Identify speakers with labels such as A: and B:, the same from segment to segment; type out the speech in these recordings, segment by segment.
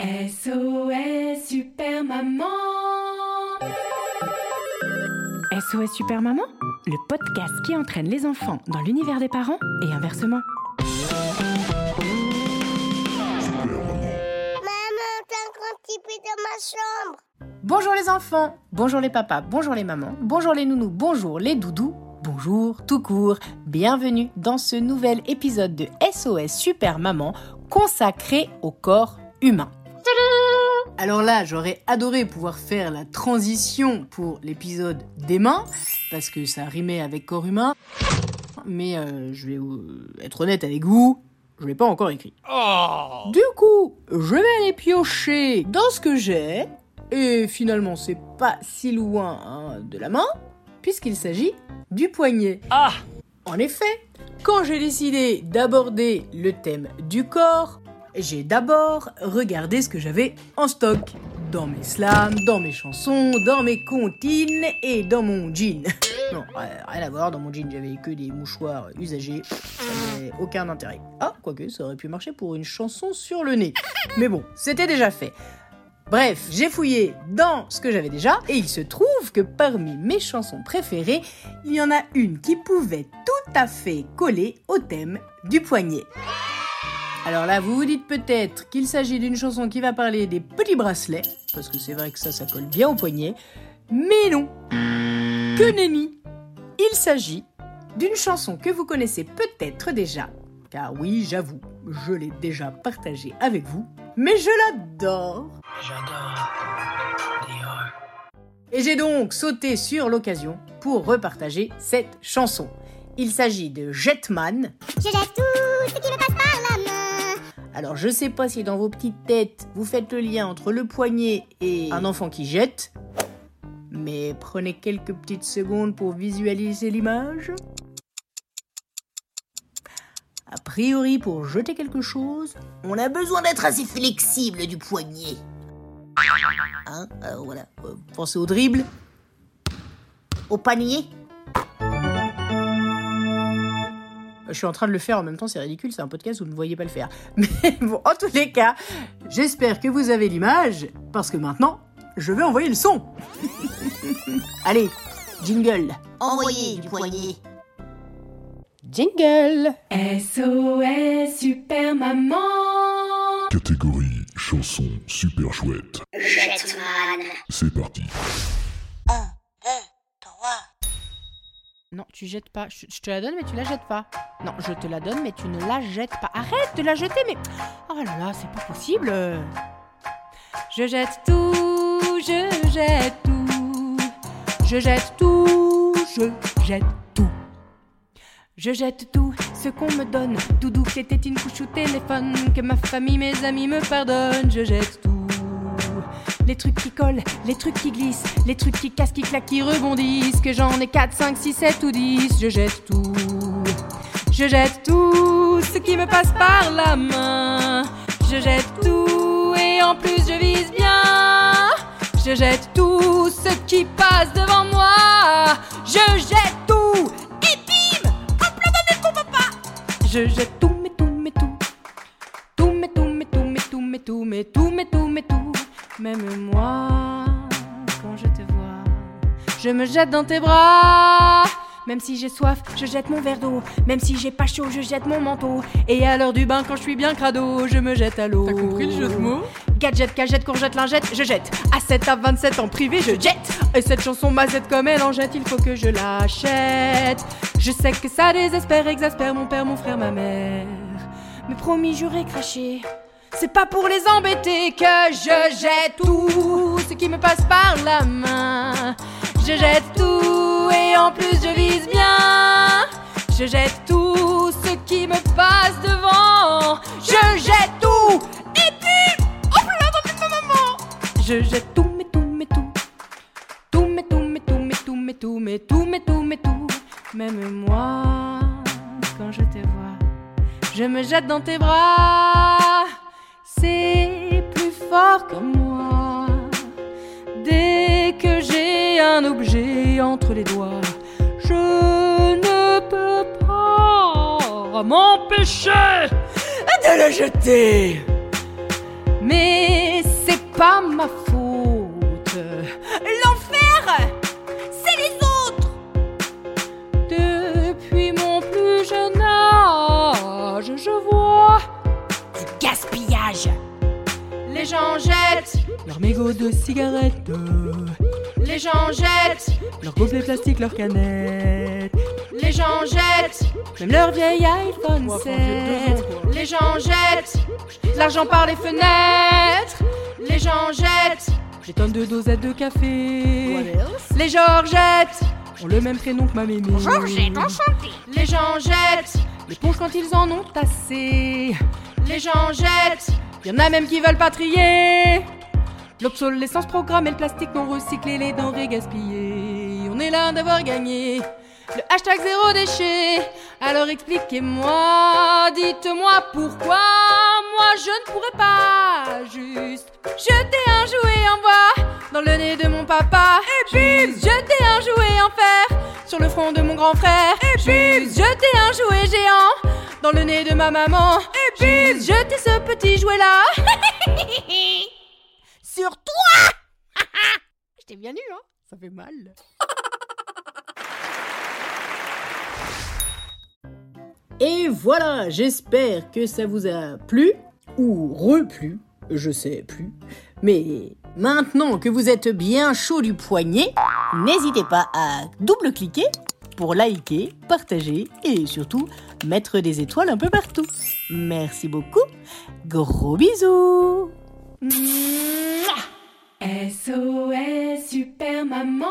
A: SOS Super Maman SOS Super Maman, le podcast qui entraîne les enfants dans l'univers des parents et inversement.
B: Maman, t'as un petit peu dans ma chambre.
A: Bonjour les enfants, bonjour les papas, bonjour les mamans, bonjour les nounous, bonjour les doudous, bonjour tout court. Bienvenue dans ce nouvel épisode de SOS Super Maman consacré au corps humain. Alors là, j'aurais adoré pouvoir faire la transition pour l'épisode des mains, parce que ça rimait avec corps humain. Mais euh, je vais euh, être honnête avec vous, je l'ai pas encore écrit. Du coup, je vais aller piocher dans ce que j'ai, et finalement c'est pas si loin hein, de la main, puisqu'il s'agit du poignet.
C: Ah
A: En effet, quand j'ai décidé d'aborder le thème du corps, j'ai d'abord regardé ce que j'avais en stock. Dans mes slams, dans mes chansons, dans mes comptines et dans mon jean. Non, rien à voir, dans mon jean j'avais que des mouchoirs usagés. Ça n'avait aucun intérêt. Ah, quoique, ça aurait pu marcher pour une chanson sur le nez. Mais bon, c'était déjà fait. Bref, j'ai fouillé dans ce que j'avais déjà et il se trouve que parmi mes chansons préférées, il y en a une qui pouvait tout à fait coller au thème du poignet. Alors là, vous vous dites peut-être qu'il s'agit d'une chanson qui va parler des petits bracelets, parce que c'est vrai que ça, ça colle bien au poignet, mais non Que nenni Il s'agit d'une chanson que vous connaissez peut-être déjà, car oui, j'avoue, je l'ai déjà partagée avec vous, mais je l'adore Et j'ai donc sauté sur l'occasion pour repartager cette chanson. Il s'agit de Jetman.
B: Je jette tout ce qui me passe par la main.
A: Alors je sais pas si dans vos petites têtes vous faites le lien entre le poignet et un enfant qui jette, mais prenez quelques petites secondes pour visualiser l'image. A priori, pour jeter quelque chose,
D: On a besoin d'être assez flexible du poignet. Hein Alors voilà.
A: euh, pensez au dribble.
D: Au panier
A: Je suis en train de le faire en même temps, c'est ridicule, c'est un podcast, vous ne me voyez pas le faire. Mais bon, en tous les cas, j'espère que vous avez l'image, parce que maintenant, je vais envoyer le son. Allez, jingle.
D: Envoyez du poignet.
A: Jingle
E: SOS Super Maman
F: Catégorie chanson super chouette.
B: Jetman.
F: C'est parti.
A: Non, tu jettes pas. Je, je te la donne, mais tu la jettes pas. Non, je te la donne, mais tu ne la jettes pas. Arrête de la jeter, mais. Oh là là, c'est pas possible. Je jette tout, je jette tout. Je jette tout, je jette tout. Je jette tout ce qu'on me donne. Doudou, c'était une couche au téléphone. Que ma famille, mes amis me pardonnent. Je jette tout. Les trucs qui collent, les trucs qui glissent, les trucs qui cassent, qui claquent, qui rebondissent. Que j'en ai 4, 5, 6, 7 ou 10. Je jette tout. Je jette tout ce qui me passe par la main. Je jette tout et en plus je vise bien. Je jette tout ce qui je me jette dans tes bras. Même si j'ai soif, je jette mon verre d'eau. Même si j'ai pas chaud, je jette mon manteau. Et à l'heure du bain, quand je suis bien crado, je me jette à l'eau.
C: T'as compris le jeu de mots?
A: Gadget, cagette, courgette, lingette, je jette. À 7 à 27 en privé, je jette. Et cette chanson mazette comme elle en jette, il faut que je l'achète. Je sais que ça désespère, exaspère mon père, mon frère, ma mère. Mais promis, j'aurais craché. C'est pas pour les embêter que je jette tout ce qui me passe par la main. Je jette tout et en plus je vise bien. Je jette tout ce qui me passe devant. Je jette tout et puis hop là dans ma maman. Je jette tout, mais tout, mais tout. Tout, mais tout, mais tout, mais tout, mais tout, mais tout, mais tout, mais tout. Même moi, quand je te vois, je me jette dans tes bras. C'est plus fort que moi. Dès que j'ai un objet entre les doigts, je ne peux pas m'empêcher de le jeter. Mais c'est pas ma faute. Les gens jettent leurs mégots de cigarettes. Les gens jettent leurs gobelets plastiques, leurs canettes. Les gens jettent même leur vieil iPhone 7. Les gens jettent l'argent par les fenêtres. Les gens jettent des tonnes de dosettes de café. Les Georgettes ont le même prénom que ma mémé.
B: Georgette, enchantée.
A: Les gens jettent l'éponge quand ils en ont assez. Les gens jettent, y en a même qui veulent pas trier. L'obsolescence programmée, le plastique non recyclé, les denrées gaspillées. On est là d'avoir gagné. Le hashtag zéro déchet. Alors expliquez-moi, dites-moi pourquoi moi je ne pourrais pas juste jeter un jouet en bois dans le nez de mon papa. Et puis jeter un jouet en fer sur le front de mon grand frère. Et puis jeter un jouet géant dans le nez de ma maman. Et puis jeter ce petit jouet là sur toi. Je t'ai bien eu, hein Ça fait mal.
G: Et voilà, j'espère que ça vous a plu ou replu, je sais plus. Mais maintenant que vous êtes bien chaud du poignet, n'hésitez pas à double-cliquer pour liker, partager et surtout mettre des étoiles un peu partout. Merci beaucoup. Gros bisous.
E: SOS Super Maman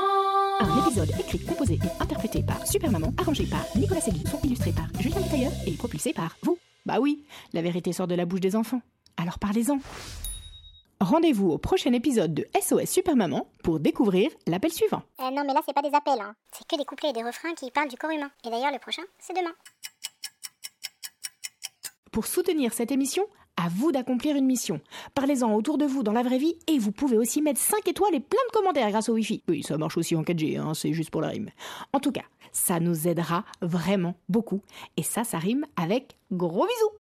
A: Un épisode écrit, composé et interprété par Super Maman, arrangé par Nicolas Segui, illustré par Julien Tailleur et propulsé par vous. Bah oui, la vérité sort de la bouche des enfants. Alors parlez-en. Rendez-vous au prochain épisode de SOS Super Maman pour découvrir l'appel suivant.
B: Euh, non, mais là, c'est pas des appels, hein. C'est que des couplets et des refrains qui parlent du corps humain. Et d'ailleurs, le prochain, c'est demain.
A: Pour soutenir cette émission, à vous d'accomplir une mission. Parlez-en autour de vous dans la vraie vie et vous pouvez aussi mettre 5 étoiles et plein de commentaires grâce au Wi-Fi. Oui, ça marche aussi en 4G, hein, c'est juste pour la rime. En tout cas, ça nous aidera vraiment beaucoup. Et ça, ça rime avec gros bisous.